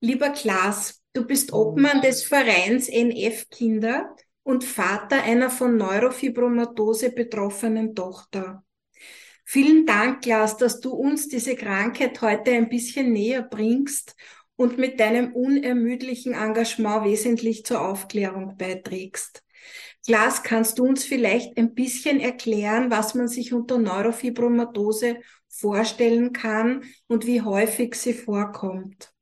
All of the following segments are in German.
Lieber Klaas, du bist Obmann des Vereins NF Kinder und Vater einer von Neurofibromatose betroffenen Tochter. Vielen Dank, Klaas, dass du uns diese Krankheit heute ein bisschen näher bringst und mit deinem unermüdlichen Engagement wesentlich zur Aufklärung beiträgst. Klaas, kannst du uns vielleicht ein bisschen erklären, was man sich unter Neurofibromatose vorstellen kann und wie häufig sie vorkommt?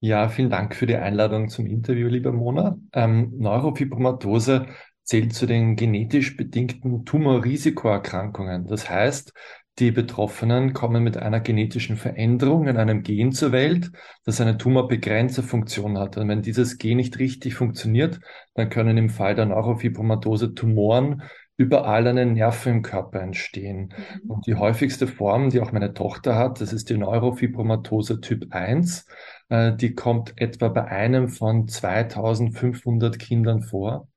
Ja, vielen Dank für die Einladung zum Interview, lieber Mona. Ähm, Neurofibromatose zählt zu den genetisch bedingten Tumorrisikoerkrankungen. Das heißt, die Betroffenen kommen mit einer genetischen Veränderung in einem Gen zur Welt, das eine Tumorbegrenzerfunktion hat. Und wenn dieses Gen nicht richtig funktioniert, dann können im Fall der Neurofibromatose Tumoren überall den Nerven im Körper entstehen. Mhm. Und die häufigste Form, die auch meine Tochter hat, das ist die Neurofibromatose Typ 1. Äh, die kommt etwa bei einem von 2500 Kindern vor.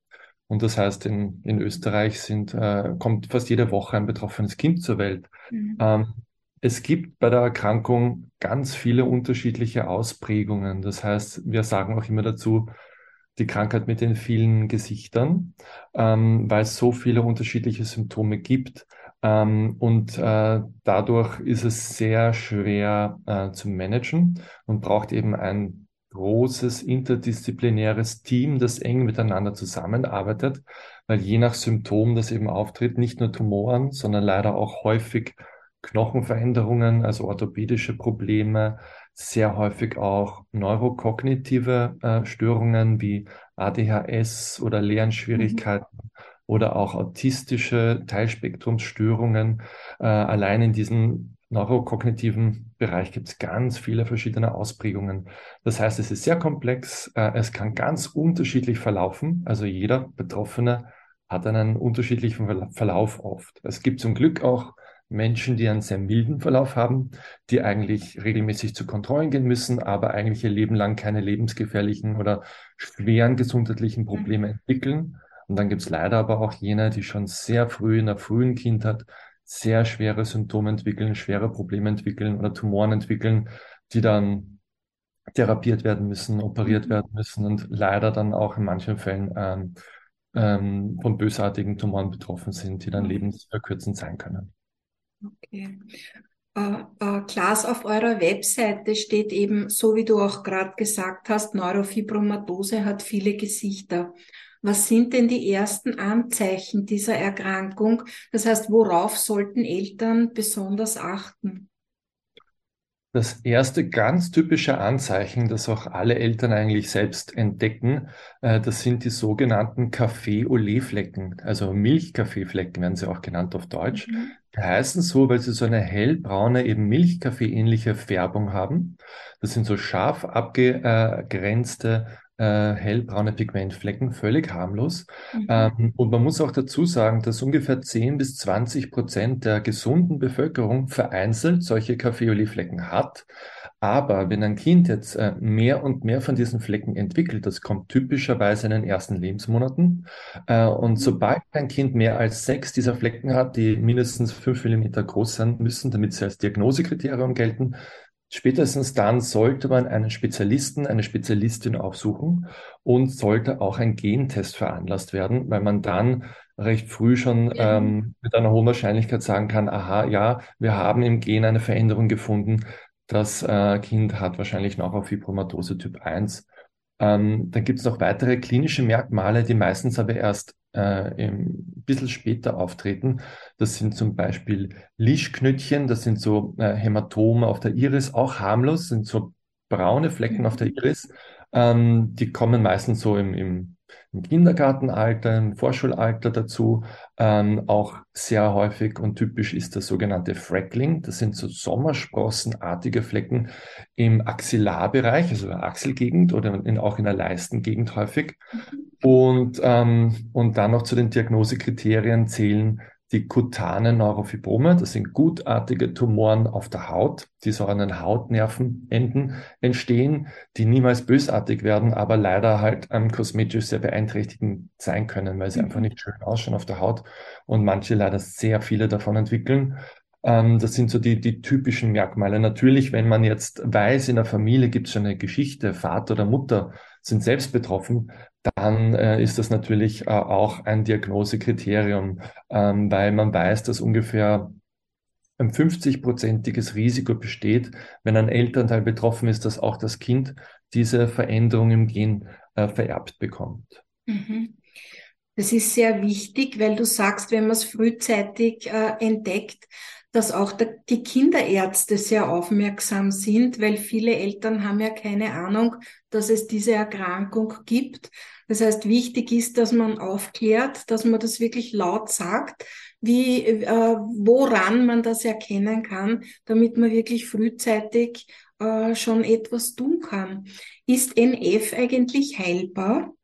Und das heißt, in, in Österreich sind, äh, kommt fast jede Woche ein betroffenes Kind zur Welt. Mhm. Ähm, es gibt bei der Erkrankung ganz viele unterschiedliche Ausprägungen. Das heißt, wir sagen auch immer dazu, die Krankheit mit den vielen Gesichtern, ähm, weil es so viele unterschiedliche Symptome gibt. Ähm, und äh, dadurch ist es sehr schwer äh, zu managen und braucht eben ein großes interdisziplinäres Team, das eng miteinander zusammenarbeitet, weil je nach Symptom, das eben auftritt, nicht nur Tumoren, sondern leider auch häufig Knochenveränderungen, also orthopädische Probleme, sehr häufig auch neurokognitive äh, Störungen wie ADHS oder Lernschwierigkeiten mhm. oder auch autistische Teilspektrumsstörungen. Äh, allein in diesem neurokognitiven Bereich gibt es ganz viele verschiedene Ausprägungen. Das heißt, es ist sehr komplex, äh, es kann ganz unterschiedlich verlaufen. Also jeder Betroffene hat einen unterschiedlichen Verlauf oft. Es gibt zum Glück auch Menschen, die einen sehr milden Verlauf haben, die eigentlich regelmäßig zu Kontrollen gehen müssen, aber eigentlich ihr Leben lang keine lebensgefährlichen oder schweren gesundheitlichen Probleme mhm. entwickeln. Und dann gibt es leider aber auch jene, die schon sehr früh in der frühen Kindheit sehr schwere Symptome entwickeln, schwere Probleme entwickeln oder Tumoren entwickeln, die dann therapiert werden müssen, operiert mhm. werden müssen und leider dann auch in manchen Fällen ähm, ähm, von bösartigen Tumoren betroffen sind, die dann mhm. lebensverkürzend sein können. Okay. Äh, äh, Klaas, auf eurer Webseite steht eben, so wie du auch gerade gesagt hast, Neurofibromatose hat viele Gesichter. Was sind denn die ersten Anzeichen dieser Erkrankung? Das heißt, worauf sollten Eltern besonders achten? Das erste ganz typische Anzeichen, das auch alle Eltern eigentlich selbst entdecken, äh, das sind die sogenannten Kaffee-Olé-Flecken, also Milchkaffeeflecken werden sie auch genannt auf Deutsch. Mhm. Heißen so, weil sie so eine hellbraune, eben Milchkaffee-ähnliche Färbung haben. Das sind so scharf abgegrenzte äh, hellbraune Pigmentflecken, völlig harmlos. Mhm. Ähm, und man muss auch dazu sagen, dass ungefähr 10 bis 20 Prozent der gesunden Bevölkerung vereinzelt solche Kaffeeoliflecken hat. Aber wenn ein Kind jetzt äh, mehr und mehr von diesen Flecken entwickelt, das kommt typischerweise in den ersten Lebensmonaten. Äh, und mhm. sobald ein Kind mehr als sechs dieser Flecken hat, die mindestens fünf Millimeter groß sein müssen, damit sie als Diagnosekriterium gelten, Spätestens dann sollte man einen Spezialisten, eine Spezialistin aufsuchen und sollte auch ein Gentest veranlasst werden, weil man dann recht früh schon ähm, mit einer hohen Wahrscheinlichkeit sagen kann, aha, ja, wir haben im Gen eine Veränderung gefunden. Das äh, Kind hat wahrscheinlich noch auf Fibromatose Typ 1. Ähm, dann gibt es noch weitere klinische Merkmale, die meistens aber erst äh, ein bisschen später auftreten. Das sind zum Beispiel Lischknötchen, das sind so äh, Hämatome auf der Iris, auch harmlos, sind so braune Flecken auf der. Iris. Ähm, die kommen meistens so im, im im Kindergartenalter, im Vorschulalter dazu. Ähm, auch sehr häufig und typisch ist das sogenannte Freckling. Das sind so Sommersprossenartige Flecken im Axillarbereich, also in der Achselgegend oder in, auch in der Leistengegend häufig. Mhm. Und, ähm, und dann noch zu den Diagnosekriterien zählen die kutanen Neurofibrome, das sind gutartige Tumoren auf der Haut, die so an den Hautnervenenden entstehen, die niemals bösartig werden, aber leider halt ähm, kosmetisch sehr beeinträchtigend sein können, weil sie mhm. einfach nicht schön ausschauen auf der Haut und manche leider sehr viele davon entwickeln. Ähm, das sind so die, die typischen Merkmale. Natürlich, wenn man jetzt weiß, in der Familie gibt es schon eine Geschichte, Vater oder Mutter sind selbst betroffen, dann äh, ist das natürlich äh, auch ein Diagnosekriterium, ähm, weil man weiß, dass ungefähr ein 50-prozentiges Risiko besteht, wenn ein Elternteil betroffen ist, dass auch das Kind diese Veränderung im Gen äh, vererbt bekommt. Mhm. Das ist sehr wichtig, weil du sagst, wenn man es frühzeitig äh, entdeckt, dass auch die Kinderärzte sehr aufmerksam sind, weil viele Eltern haben ja keine Ahnung, dass es diese Erkrankung gibt. Das heißt, wichtig ist, dass man aufklärt, dass man das wirklich laut sagt, wie, äh, woran man das erkennen kann, damit man wirklich frühzeitig äh, schon etwas tun kann. Ist NF eigentlich heilbar?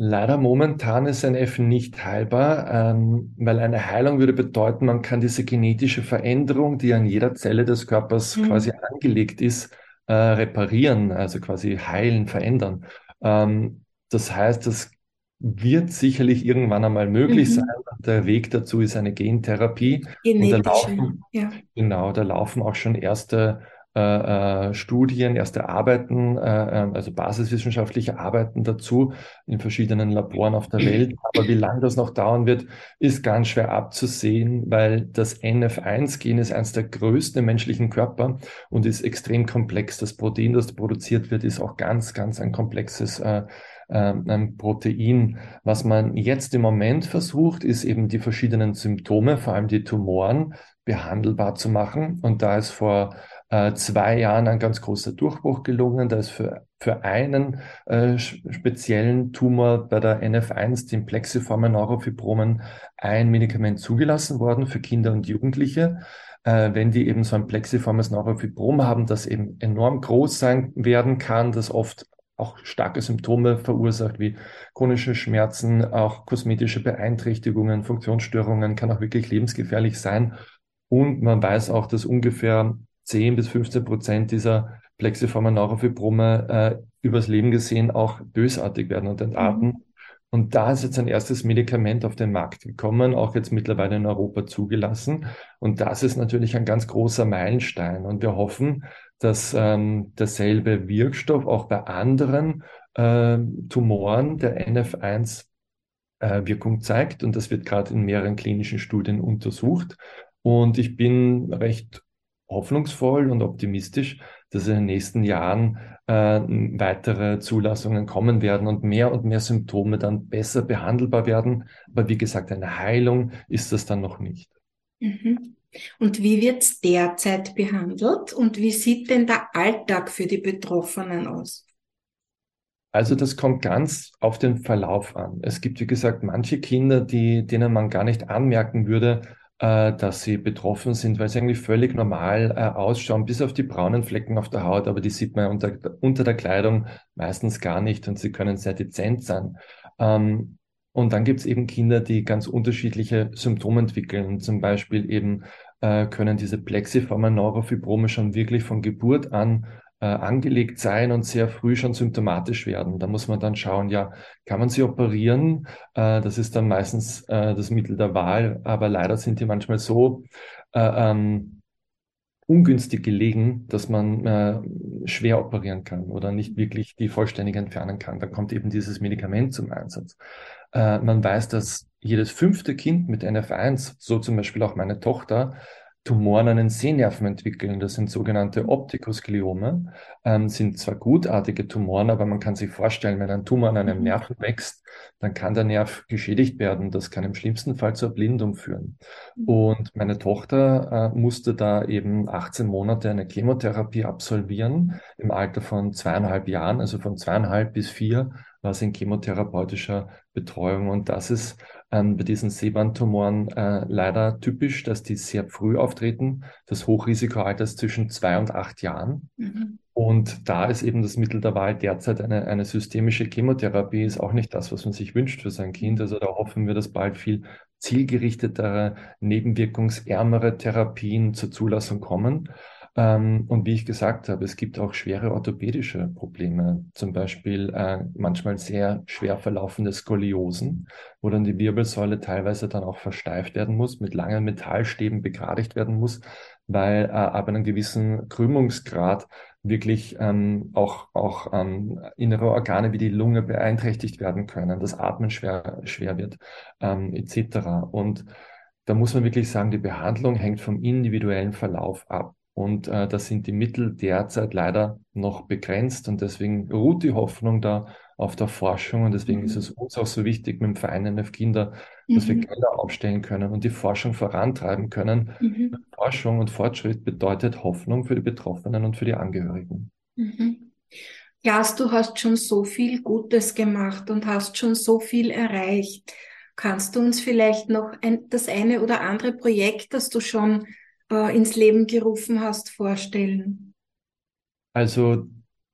Leider momentan ist NF nicht heilbar, ähm, weil eine Heilung würde bedeuten, man kann diese genetische Veränderung, die an jeder Zelle des Körpers mhm. quasi angelegt ist, äh, reparieren, also quasi heilen, verändern. Ähm, das heißt, das wird sicherlich irgendwann einmal möglich mhm. sein. Der Weg dazu ist eine Gentherapie. Genetische, und da laufen, ja. Genau, da laufen auch schon erste äh, äh, Studien, erste Arbeiten, äh, ähm, also basiswissenschaftliche Arbeiten dazu in verschiedenen Laboren auf der Welt. Aber wie lange das noch dauern wird, ist ganz schwer abzusehen, weil das NF1-Gen ist eines der größten menschlichen Körper und ist extrem komplex. Das Protein, das produziert wird, ist auch ganz, ganz ein komplexes äh, ähm, ein Protein. Was man jetzt im Moment versucht, ist eben die verschiedenen Symptome, vor allem die Tumoren, behandelbar zu machen. Und da ist vor äh, zwei Jahren ein ganz großer Durchbruch gelungen. Da ist für, für einen äh, speziellen Tumor bei der NF1, den plexiformen Neurofibromen, ein Medikament zugelassen worden für Kinder und Jugendliche. Äh, wenn die eben so ein plexiformes Neurofibrom haben, das eben enorm groß sein werden kann, das oft auch starke Symptome verursacht, wie chronische Schmerzen, auch kosmetische Beeinträchtigungen, Funktionsstörungen, kann auch wirklich lebensgefährlich sein. Und man weiß auch, dass ungefähr 10 bis 15 Prozent dieser plexiformen Neurofibrome äh, übers Leben gesehen auch bösartig werden und entarten. Mhm. Und da ist jetzt ein erstes Medikament auf den Markt gekommen, auch jetzt mittlerweile in Europa zugelassen. Und das ist natürlich ein ganz großer Meilenstein. Und wir hoffen, dass ähm, derselbe Wirkstoff auch bei anderen äh, Tumoren der NF1 äh, Wirkung zeigt. Und das wird gerade in mehreren klinischen Studien untersucht. Und ich bin recht hoffnungsvoll und optimistisch, dass in den nächsten Jahren äh, weitere Zulassungen kommen werden und mehr und mehr Symptome dann besser behandelbar werden. Aber wie gesagt, eine Heilung ist das dann noch nicht. Mhm. Und wie wird es derzeit behandelt und wie sieht denn der Alltag für die Betroffenen aus? Also das kommt ganz auf den Verlauf an. Es gibt, wie gesagt, manche Kinder, die, denen man gar nicht anmerken würde, äh, dass sie betroffen sind, weil sie eigentlich völlig normal äh, ausschauen, bis auf die braunen Flecken auf der Haut, aber die sieht man unter, unter der Kleidung meistens gar nicht und sie können sehr dezent sein. Ähm, und dann gibt es eben Kinder, die ganz unterschiedliche Symptome entwickeln. Zum Beispiel eben äh, können diese plexiformen Neurofibrome schon wirklich von Geburt an äh, angelegt sein und sehr früh schon symptomatisch werden. Da muss man dann schauen, ja, kann man sie operieren? Äh, das ist dann meistens äh, das Mittel der Wahl, aber leider sind die manchmal so äh, ähm, ungünstig gelegen, dass man äh, schwer operieren kann oder nicht wirklich die vollständig entfernen kann. Dann kommt eben dieses Medikament zum Einsatz. Äh, man weiß, dass jedes fünfte Kind mit NF1, so zum Beispiel auch meine Tochter, Tumoren an den Sehnerven entwickeln. Das sind sogenannte Optikoskliome, ähm, sind zwar gutartige Tumoren, aber man kann sich vorstellen, wenn ein Tumor an einem mhm. Nerven wächst, dann kann der Nerv geschädigt werden. Das kann im schlimmsten Fall zur Blindung führen. Mhm. Und meine Tochter äh, musste da eben 18 Monate eine Chemotherapie absolvieren im Alter von zweieinhalb Jahren, also von zweieinhalb bis vier war sie in chemotherapeutischer Betreuung. Und das ist ähm, bei diesen Sehbandtumoren äh, leider typisch, dass die sehr früh auftreten. Das Hochrisikoalter ist zwischen zwei und acht Jahren. Mhm. Und da ist eben das Mittel der Wahl derzeit eine, eine systemische Chemotherapie, ist auch nicht das, was man sich wünscht für sein Kind. Also da hoffen wir, dass bald viel zielgerichtetere, nebenwirkungsärmere Therapien zur Zulassung kommen. Ähm, und wie ich gesagt habe, es gibt auch schwere orthopädische Probleme, zum Beispiel äh, manchmal sehr schwer verlaufende Skoliosen, wo dann die Wirbelsäule teilweise dann auch versteift werden muss, mit langen Metallstäben begradigt werden muss, weil äh, ab einem gewissen Krümmungsgrad wirklich ähm, auch, auch ähm, innere Organe wie die Lunge beeinträchtigt werden können, das Atmen schwer, schwer wird, ähm, etc. Und da muss man wirklich sagen, die Behandlung hängt vom individuellen Verlauf ab. Und äh, da sind die Mittel derzeit leider noch begrenzt und deswegen ruht die Hoffnung da auf der Forschung und deswegen mhm. ist es uns auch so wichtig mit dem Verein NF Kinder, dass mhm. wir Gelder aufstellen können und die Forschung vorantreiben können. Mhm. Forschung und Fortschritt bedeutet Hoffnung für die Betroffenen und für die Angehörigen. Mhm. Klaas, du hast schon so viel Gutes gemacht und hast schon so viel erreicht. Kannst du uns vielleicht noch ein, das eine oder andere Projekt, das du schon äh, ins Leben gerufen hast, vorstellen? Also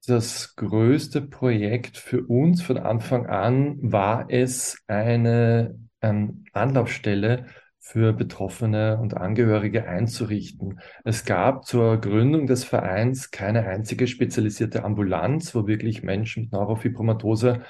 das größte Projekt für uns von Anfang an war es, eine ähm, Anlaufstelle für Betroffene und Angehörige einzurichten. Es gab zur Gründung des Vereins keine einzige spezialisierte Ambulanz, wo wirklich Menschen mit Neurofibromatose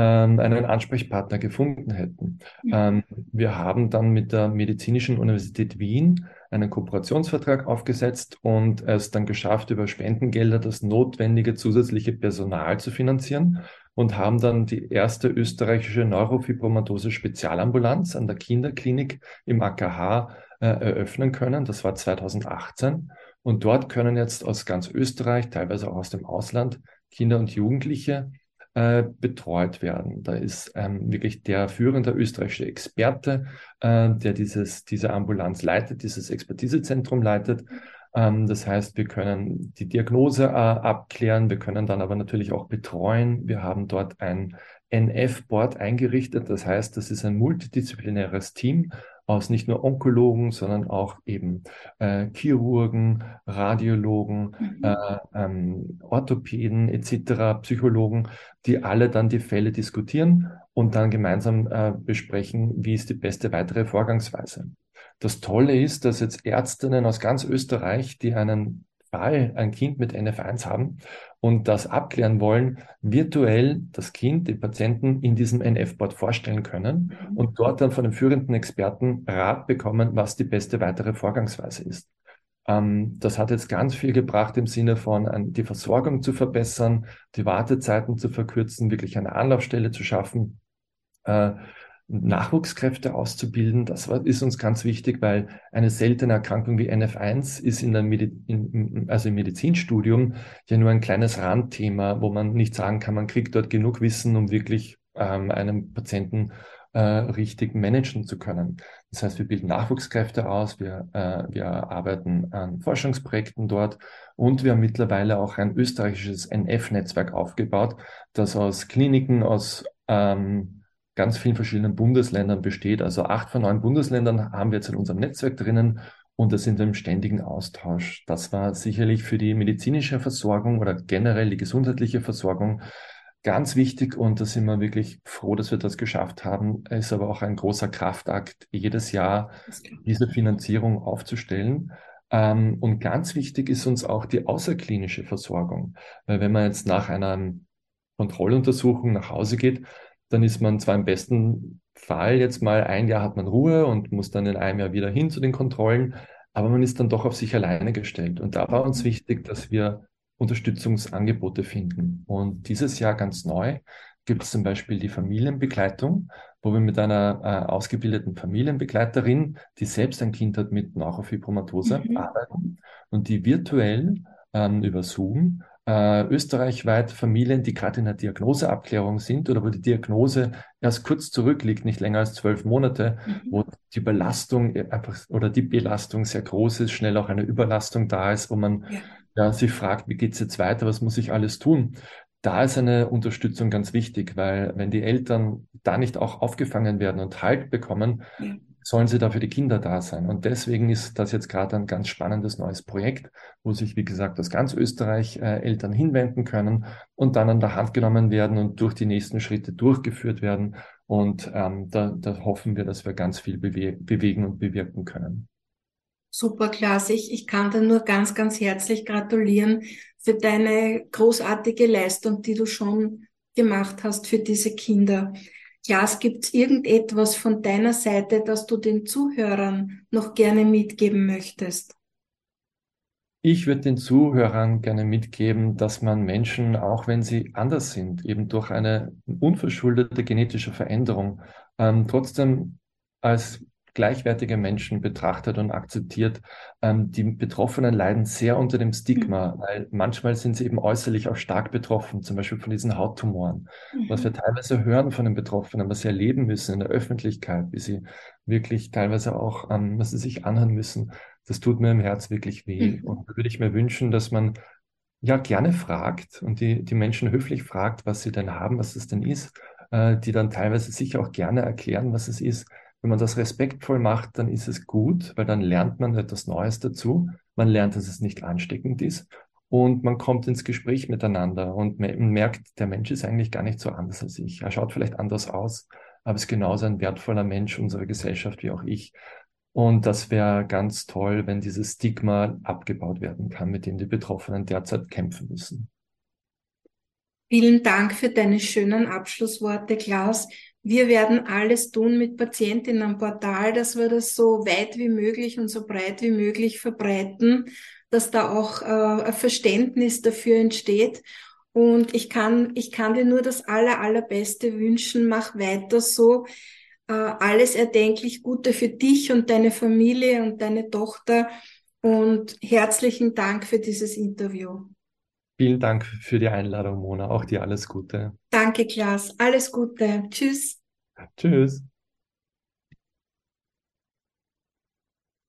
einen Ansprechpartner gefunden hätten. Mhm. Ähm, wir haben dann mit der Medizinischen Universität Wien einen Kooperationsvertrag aufgesetzt und es dann geschafft, über Spendengelder das notwendige zusätzliche Personal zu finanzieren und haben dann die erste österreichische Neurofibromatose Spezialambulanz an der Kinderklinik im AKH äh, eröffnen können. Das war 2018. Und dort können jetzt aus ganz Österreich, teilweise auch aus dem Ausland, Kinder und Jugendliche äh, betreut werden. Da ist ähm, wirklich der führende österreichische Experte, äh, der dieses, diese Ambulanz leitet, dieses Expertisezentrum leitet. Ähm, das heißt, wir können die Diagnose äh, abklären, wir können dann aber natürlich auch betreuen. Wir haben dort ein NF-Board eingerichtet. Das heißt, das ist ein multidisziplinäres Team aus nicht nur Onkologen, sondern auch eben äh, Chirurgen, Radiologen, mhm. äh, ähm, Orthopäden etc., Psychologen, die alle dann die Fälle diskutieren und dann gemeinsam äh, besprechen, wie ist die beste weitere Vorgangsweise. Das Tolle ist, dass jetzt Ärztinnen aus ganz Österreich, die einen Fall, ein Kind mit NF1 haben und das abklären wollen, virtuell das Kind, den Patienten in diesem NF-Board vorstellen können mhm. und dort dann von den führenden Experten Rat bekommen, was die beste weitere Vorgangsweise ist. Ähm, das hat jetzt ganz viel gebracht im Sinne von die Versorgung zu verbessern, die Wartezeiten zu verkürzen, wirklich eine Anlaufstelle zu schaffen. Äh, Nachwuchskräfte auszubilden. Das ist uns ganz wichtig, weil eine seltene Erkrankung wie NF1 ist in der Medi in, also im Medizinstudium ja nur ein kleines Randthema, wo man nicht sagen kann, man kriegt dort genug Wissen, um wirklich ähm, einen Patienten äh, richtig managen zu können. Das heißt, wir bilden Nachwuchskräfte aus, wir, äh, wir arbeiten an Forschungsprojekten dort und wir haben mittlerweile auch ein österreichisches NF-Netzwerk aufgebaut, das aus Kliniken, aus ähm, ganz vielen verschiedenen Bundesländern besteht. Also acht von neun Bundesländern haben wir jetzt in unserem Netzwerk drinnen und das sind wir im ständigen Austausch. Das war sicherlich für die medizinische Versorgung oder generell die gesundheitliche Versorgung ganz wichtig und da sind wir wirklich froh, dass wir das geschafft haben. Es ist aber auch ein großer Kraftakt, jedes Jahr diese Finanzierung aufzustellen. Ähm, und ganz wichtig ist uns auch die außerklinische Versorgung. Weil wenn man jetzt nach einer Kontrolluntersuchung nach Hause geht, dann ist man zwar im besten Fall jetzt mal ein Jahr hat man Ruhe und muss dann in einem Jahr wieder hin zu den Kontrollen, aber man ist dann doch auf sich alleine gestellt. Und da war uns wichtig, dass wir Unterstützungsangebote finden. Und dieses Jahr ganz neu gibt es zum Beispiel die Familienbegleitung, wo wir mit einer äh, ausgebildeten Familienbegleiterin, die selbst ein Kind hat mit Neurofibromatose, mhm. arbeiten und die virtuell ähm, über Zoom äh, österreichweit Familien, die gerade in der Diagnoseabklärung sind oder wo die Diagnose erst kurz zurückliegt, nicht länger als zwölf Monate, mhm. wo die Belastung einfach oder die Belastung sehr groß ist, schnell auch eine Überlastung da ist, wo man ja. ja sich fragt, wie geht's jetzt weiter, was muss ich alles tun? Da ist eine Unterstützung ganz wichtig, weil wenn die Eltern da nicht auch aufgefangen werden und Halt bekommen, ja sollen sie da für die Kinder da sein. Und deswegen ist das jetzt gerade ein ganz spannendes neues Projekt, wo sich, wie gesagt, aus ganz Österreich äh, Eltern hinwenden können und dann an der Hand genommen werden und durch die nächsten Schritte durchgeführt werden. Und ähm, da, da hoffen wir, dass wir ganz viel bewe bewegen und bewirken können. Super, Klaas. Ich, ich kann dir nur ganz, ganz herzlich gratulieren für deine großartige Leistung, die du schon gemacht hast für diese Kinder. Klaas, gibt es irgendetwas von deiner Seite, das du den Zuhörern noch gerne mitgeben möchtest? Ich würde den Zuhörern gerne mitgeben, dass man Menschen, auch wenn sie anders sind, eben durch eine unverschuldete genetische Veränderung, ähm, trotzdem als gleichwertige Menschen betrachtet und akzeptiert. Ähm, die Betroffenen leiden sehr unter dem Stigma, mhm. weil manchmal sind sie eben äußerlich auch stark betroffen, zum Beispiel von diesen Hauttumoren. Mhm. Was wir teilweise hören von den Betroffenen, was sie erleben müssen in der Öffentlichkeit, wie sie wirklich teilweise auch, ähm, was sie sich anhören müssen, das tut mir im Herz wirklich weh. Mhm. Und da würde ich mir wünschen, dass man ja gerne fragt und die, die Menschen höflich fragt, was sie denn haben, was es denn ist, äh, die dann teilweise sicher auch gerne erklären, was es ist wenn man das respektvoll macht, dann ist es gut, weil dann lernt man etwas Neues dazu. Man lernt, dass es nicht ansteckend ist und man kommt ins Gespräch miteinander und merkt, der Mensch ist eigentlich gar nicht so anders als ich. Er schaut vielleicht anders aus, aber ist genauso ein wertvoller Mensch unserer Gesellschaft wie auch ich. Und das wäre ganz toll, wenn dieses Stigma abgebaut werden kann, mit dem die Betroffenen derzeit kämpfen müssen. Vielen Dank für deine schönen Abschlussworte, Klaus. Wir werden alles tun mit Patientinnenportal, dass wir das so weit wie möglich und so breit wie möglich verbreiten, dass da auch äh, ein Verständnis dafür entsteht. Und ich kann, ich kann dir nur das aller, allerbeste wünschen. Mach weiter so. Äh, alles erdenklich Gute für dich und deine Familie und deine Tochter. Und herzlichen Dank für dieses Interview. Vielen Dank für die Einladung, Mona. Auch dir alles Gute. Danke, Klaas. Alles Gute. Tschüss. Tschüss.